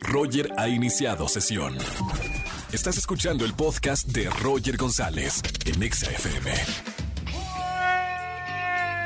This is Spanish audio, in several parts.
Roger ha iniciado sesión. Estás escuchando el podcast de Roger González en Exa FM.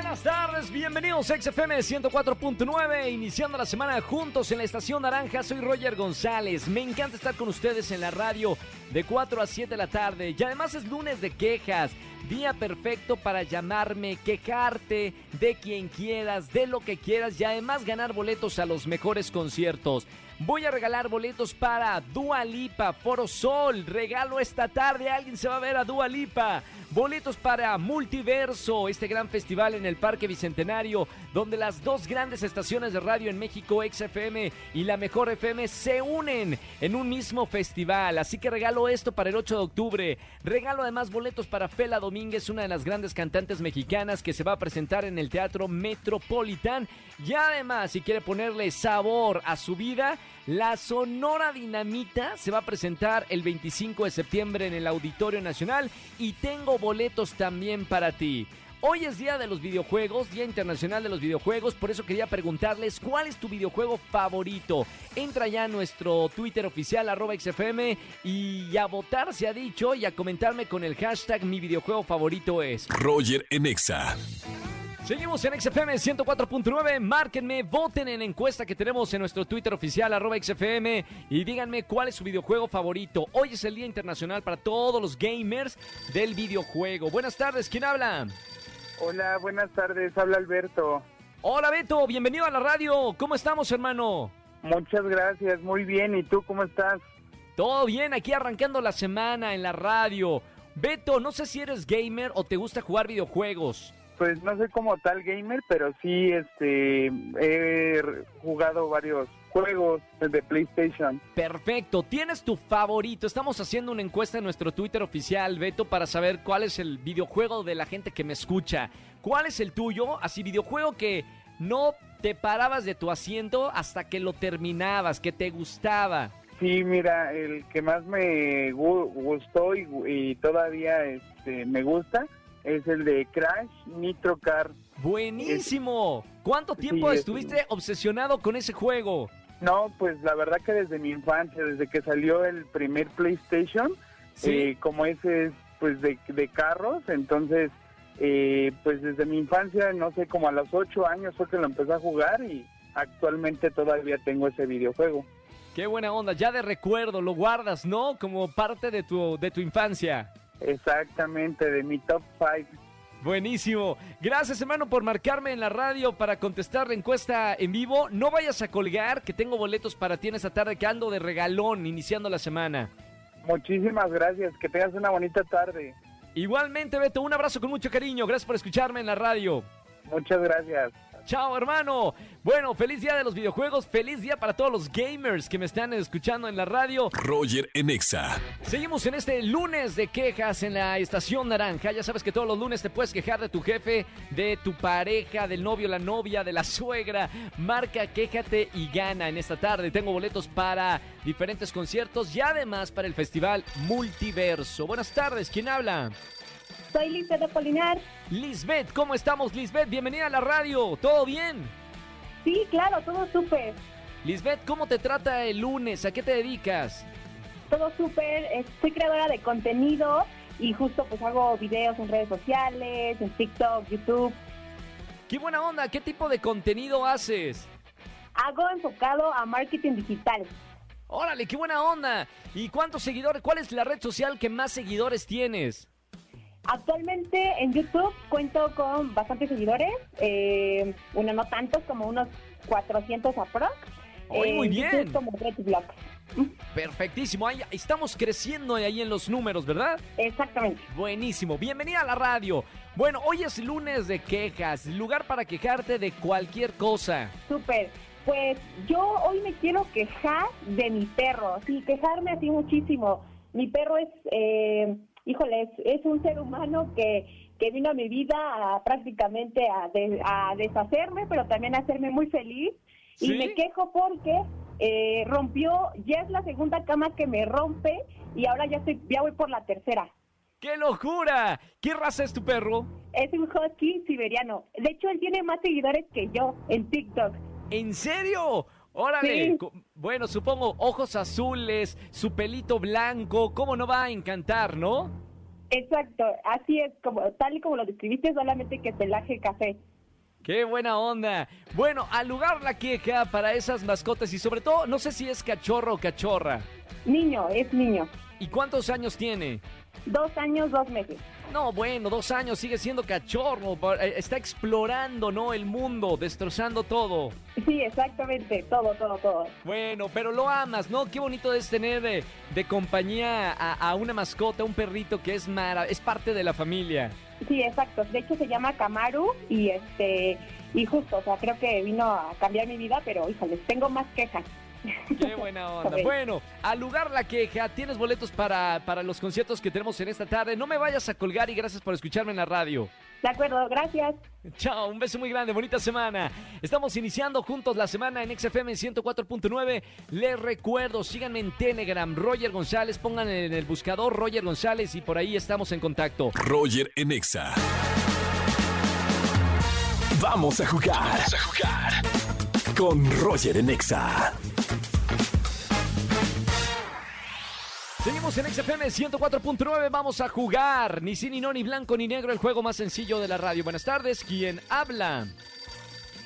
Buenas tardes, bienvenidos a XFM 104.9, iniciando la semana juntos en la estación naranja. Soy Roger González. Me encanta estar con ustedes en la radio de 4 a 7 de la tarde. Y además es lunes de quejas. Día perfecto para llamarme, quejarte de quien quieras, de lo que quieras y además ganar boletos a los mejores conciertos. Voy a regalar boletos para Dua Lipa, Foro Sol. Regalo esta tarde, alguien se va a ver a Dua Lipa. Boletos para Multiverso, este gran festival en el Parque Bicentenario, donde las dos grandes estaciones de radio en México, XFM y la Mejor FM, se unen en un mismo festival. Así que regalo esto para el 8 de octubre. Regalo además boletos para Fela Domínguez, una de las grandes cantantes mexicanas que se va a presentar en el Teatro Metropolitan. Y además, si quiere ponerle sabor a su vida, la Sonora Dinamita se va a presentar el 25 de septiembre en el Auditorio Nacional y tengo boletos también para ti. Hoy es Día de los Videojuegos, Día Internacional de los Videojuegos, por eso quería preguntarles cuál es tu videojuego favorito. Entra ya a nuestro Twitter oficial, arroba XFM, y a votar se ha dicho y a comentarme con el hashtag mi videojuego favorito es. Roger en Exa. Seguimos en XFM 104.9. Márquenme, voten en la encuesta que tenemos en nuestro Twitter oficial, arroba XFM, y díganme cuál es su videojuego favorito. Hoy es el Día Internacional para todos los gamers del videojuego. Buenas tardes, ¿quién habla? Hola, buenas tardes, habla Alberto. Hola Beto, bienvenido a la radio. ¿Cómo estamos, hermano? Muchas gracias, muy bien. ¿Y tú cómo estás? Todo bien, aquí arrancando la semana en la radio. Beto, no sé si eres gamer o te gusta jugar videojuegos. Pues no soy como tal gamer, pero sí este he jugado varios juegos de PlayStation. Perfecto, ¿tienes tu favorito? Estamos haciendo una encuesta en nuestro Twitter oficial, Beto, para saber cuál es el videojuego de la gente que me escucha. ¿Cuál es el tuyo? Así, videojuego que no te parabas de tu asiento hasta que lo terminabas, que te gustaba. Sí, mira, el que más me gu- gustó y, y todavía este, me gusta es el de Crash Nitro Car. Buenísimo. ¿Cuánto tiempo es- estuviste obsesionado con ese juego? No, pues la verdad que desde mi infancia, desde que salió el primer PlayStation, Sí. eh, como ese es pues de, de carros, entonces eh, pues desde mi infancia, no sé, como a los ocho años fue que lo empecé a jugar y actualmente todavía tengo ese videojuego. Qué buena onda, ya de recuerdo, lo guardas, ¿no? Como parte de tu, de tu infancia. Exactamente, de mi top 5. Buenísimo. Gracias, hermano, por marcarme en la radio para contestar la encuesta en vivo. No vayas a colgar, que tengo boletos para ti en esta tarde que ando de regalón iniciando la semana. Muchísimas gracias, que tengas una bonita tarde. Igualmente, Beto, un abrazo con mucho cariño. Gracias por escucharme en la radio. Muchas gracias. Chao, hermano. Bueno, feliz día de los videojuegos. Feliz día para todos los gamers que me están escuchando en la radio. Roger en Exa. Seguimos en este lunes de quejas en la estación naranja. Ya sabes que todos los lunes te puedes quejar de tu jefe, de tu pareja, del novio, la novia, de la suegra. Marca, quéjate y gana en esta tarde. Tengo boletos para diferentes conciertos y además para el festival Multiverso. Buenas tardes, ¿quién habla? Soy Lisbeth Apolinar. Lisbeth, ¿cómo estamos, Lisbeth? Bienvenida a la radio. ¿Todo bien? Sí, claro, todo súper. Lisbeth, ¿cómo te trata el lunes? ¿A qué te dedicas? Todo súper. Soy creadora de contenido y justo pues hago videos en redes sociales, en TikTok, YouTube. ¡Qué buena onda! ¿Qué tipo de contenido haces? Hago enfocado a marketing digital. Órale, qué buena onda. ¿Y cuántos seguidores? ¿Cuál es la red social que más seguidores tienes? Actualmente en YouTube cuento con bastantes seguidores, eh, bueno, no tantos, como unos 400 aprox. Oye, muy En bien. Como. Perfectísimo. Ahí estamos creciendo ahí en los números, ¿verdad? Exactamente. Buenísimo. Bienvenida a la radio. Bueno, hoy es lunes de quejas, lugar para quejarte de cualquier cosa. Súper. Pues yo hoy me quiero quejar de mi perro. Sí, quejarme así muchísimo. Mi perro es, eh, híjole, es, un ser humano que, que vino a mi vida a, prácticamente a, de- a deshacerme, pero también a hacerme muy feliz. ¿Sí? Y me quejo porque eh, rompió, ya es la segunda cama que me rompe y ahora ya, estoy, ya voy por la tercera. ¡Qué locura! ¿Qué raza es tu perro? Es un husky siberiano. De hecho, él tiene más seguidores que yo en TikTok. ¿En serio? Órale, Sí. bueno, supongo ojos azules, su pelito blanco, ¿cómo no va a encantar, no? Exacto, así es, como tal y como lo describiste, solamente que pelaje café. Qué buena onda. Bueno, al lugar la queja para esas mascotas y sobre todo, no sé si es cachorro o cachorra. Niño, es niño. ¿Y cuántos años tiene? Dos años, dos meses. No, bueno, dos años, sigue siendo cachorro, eh, está explorando, ¿no? El mundo, destrozando todo. Sí, exactamente, todo, todo, todo. Bueno, pero lo amas, ¿no? Qué bonito es tener de, de compañía a, a una mascota, un perrito que es mara, es parte de la familia. Sí, exacto. De hecho se llama Kamaru y este y justo, o sea, creo que vino a cambiar mi vida, pero híjoles, tengo más quejas. Qué buena onda. Bueno, al lugar la queja, tienes boletos para, para los conciertos que tenemos en esta tarde. No me vayas a colgar y gracias por escucharme en la radio. De acuerdo, gracias. Chao, un beso muy grande, bonita semana. Estamos iniciando juntos la semana en XFM 104.9. Les recuerdo, síganme en Telegram, Roger González, pongan en el buscador Roger González y por ahí estamos en contacto. Roger en Exa. Vamos a jugar. Vamos a jugar. Con Roger en Exa. Seguimos en XFM 104.9, vamos a jugar. Ni sí, ni no, ni blanco, ni negro, el juego más sencillo de la radio. Buenas tardes, ¿quién habla?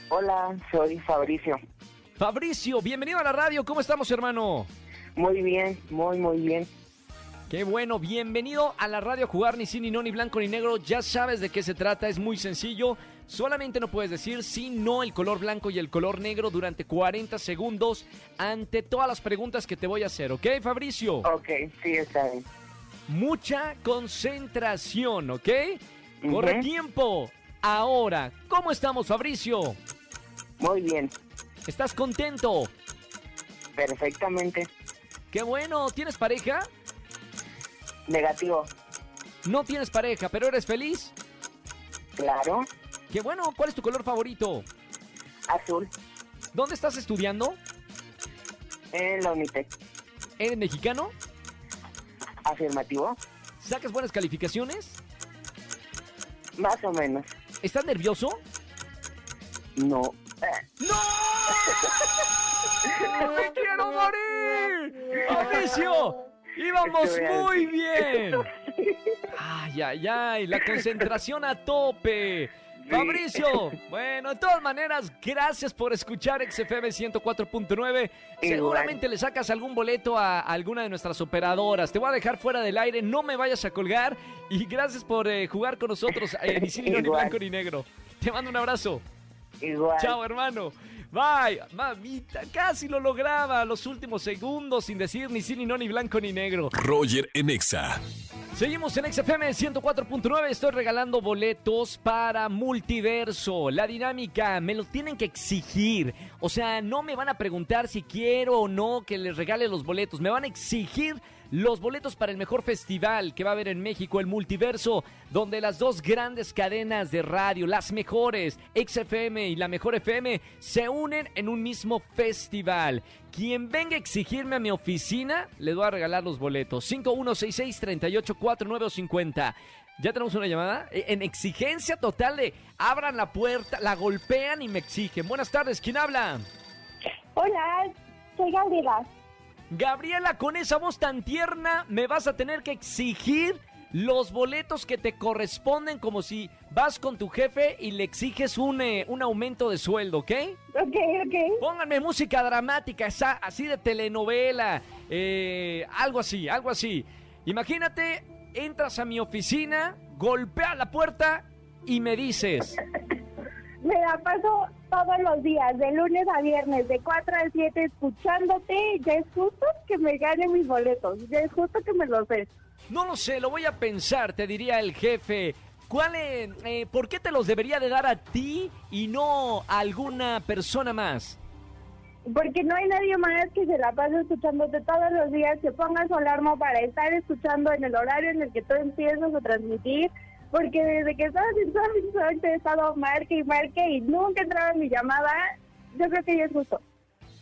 Hola, soy Fabricio. Fabricio, bienvenido a la radio, ¿cómo estamos, hermano? Muy bien, muy, muy bien. Qué bueno, bienvenido a la radio a jugar ni sí, ni no, ni blanco, ni negro. Ya sabes de qué se trata, es muy sencillo. Solamente no puedes decir sí, no el color blanco y el color negro durante 40 segundos ante todas las preguntas que te voy a hacer, ¿ok, Fabricio? Ok, sí, está bien. Mucha concentración, ¿ok? Corre tiempo. Ahora, ¿cómo estamos, Fabricio? Muy bien, ¿Estás contento? perfectamente. Qué bueno, ¿tienes pareja? Negativo, No tienes pareja, pero eres feliz. claro. Qué bueno, ¿cuál es tu color favorito? Azul, ¿Dónde estás estudiando? en la Unitec. ¿Eres mexicano? Afirmativo, ¿Sacas buenas calificaciones? más o menos. ¿Estás nervioso? No. ¡No! ¡Me quiero morir! ¡Fabricio! ¡Íbamos muy bien! ¡Ay, ay, ay! La concentración a tope. Sí. Fabricio, bueno, de todas maneras, gracias por escuchar XFM 104.9. Seguramente le sacas algún boleto a alguna de nuestras operadoras. Te voy a dejar fuera del aire, no me vayas a colgar. Y gracias por eh, jugar con nosotros, eh, ni no, ni blanco ni negro. Te mando un abrazo. Igual. Chao, hermano. Bye. Mamita, casi lo lograba. Los últimos segundos sin decir ni sí, ni no, ni blanco, ni negro. Roger en Exa. Seguimos en XFM 104.9. Estoy regalando boletos para Multiverso. La dinámica me lo tienen que exigir. O sea, no me van a preguntar si quiero o no que les regale los boletos. Me van a exigir los boletos para el mejor festival que va a haber en México, el Multiverso, donde las dos grandes cadenas de radio, las mejores, XFM y la Mejor FM, se unen en un mismo festival. Quien venga a exigirme a mi oficina, le voy a regalar los boletos. 5166-384950. ¿Ya tenemos una llamada? Eh, En exigencia total de abran la puerta, la golpean y me exigen. Buenas tardes, ¿quién habla? Hola, soy Gabriela. Gabriela, con esa voz tan tierna, me vas a tener que exigir los boletos que te corresponden como si vas con tu jefe y le exiges un, eh, un aumento de sueldo, ¿ok? Ok, ok. Pónganme música dramática, esa- así de telenovela, eh, algo así, algo así. Imagínate, entras a mi oficina, golpea la puerta y me dices, Me la paso todos los días, de lunes a viernes, de 4 a 7, escuchándote. Ya es justo que me gane mis boletos. Ya es justo que me los des. no lo sé, lo voy a pensar, te diría el jefe. ¿Cuál, eh, eh, ¿Por qué te los debería de dar a ti y no a alguna persona más? Porque no hay nadie más que se la pase escuchándote todos los días, que ponga su alarma para estar escuchando en el horario en el que tú empiezas a transmitir. Porque desde que estabas en Samsung te he estado marque y marque y nunca entraba en mi llamada. Yo creo que ya es justo.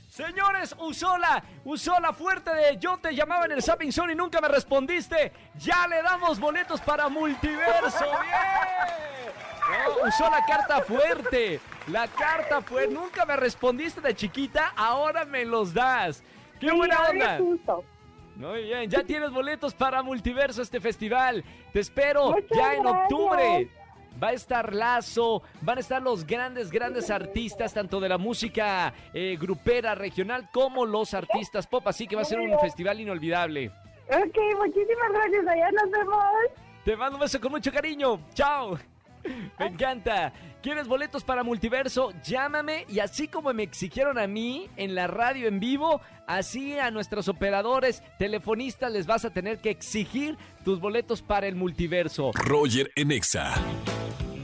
Señores, usó la, usó la fuerte de yo te llamaba en el Zapping Zone y nunca me respondiste. Ya le damos boletos para Multiverso. ¡Bien! No, usó la carta fuerte. La carta fue, nunca me respondiste de chiquita, ahora me los das. ¡Qué buena onda! justo. Muy bien, ya tienes boletos para Multiverso este festival. Te espero Muchas ya en gracias. octubre. Va a estar Lazo, van a estar los grandes, grandes artistas, tanto de la música eh, grupera regional como los artistas pop, así que va a ser un festival inolvidable. Ok, muchísimas gracias. Allá nos vemos. Te mando un beso con mucho cariño. Chao. Me encanta. ¿Quieres boletos para Multiverso? Llámame y así como me exigieron a mí en la radio en vivo, así a nuestros operadores, telefonistas les vas a tener que exigir tus boletos para el Multiverso. Roger en Exa.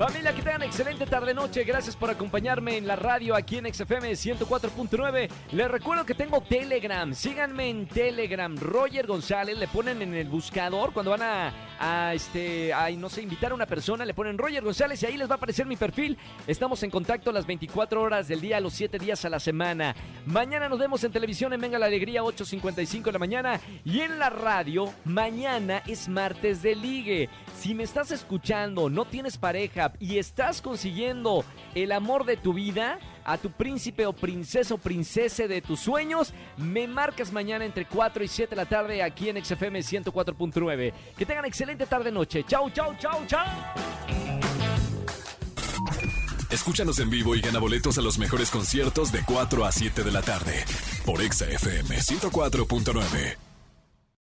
Familia, que tengan excelente tarde-noche. Gracias por acompañarme en la radio aquí en XFM 104.9. Les recuerdo que tengo Telegram. Síganme en Telegram. Roger González le ponen en el buscador cuando van a, a, este, a, no sé, invitar a una persona, le ponen Roger González y ahí les va a aparecer mi perfil. Estamos en contacto las 24 horas del día, los 7 días a la semana. Mañana nos vemos en televisión en Venga la Alegría, 8.55 de la mañana. Y en la radio, mañana es martes de ligue. Si me estás escuchando, no tienes pareja y estás consiguiendo el amor de tu vida, a tu príncipe o princesa o princesa de tus sueños, me marcas mañana entre 4 y 7 de la tarde aquí en XFM 104.9. Que tengan excelente tarde-noche. Chau, chau, chau, chau. Escúchanos en vivo y gana boletos a los mejores conciertos de 4 a 7 de la tarde por Exa FM 104.9.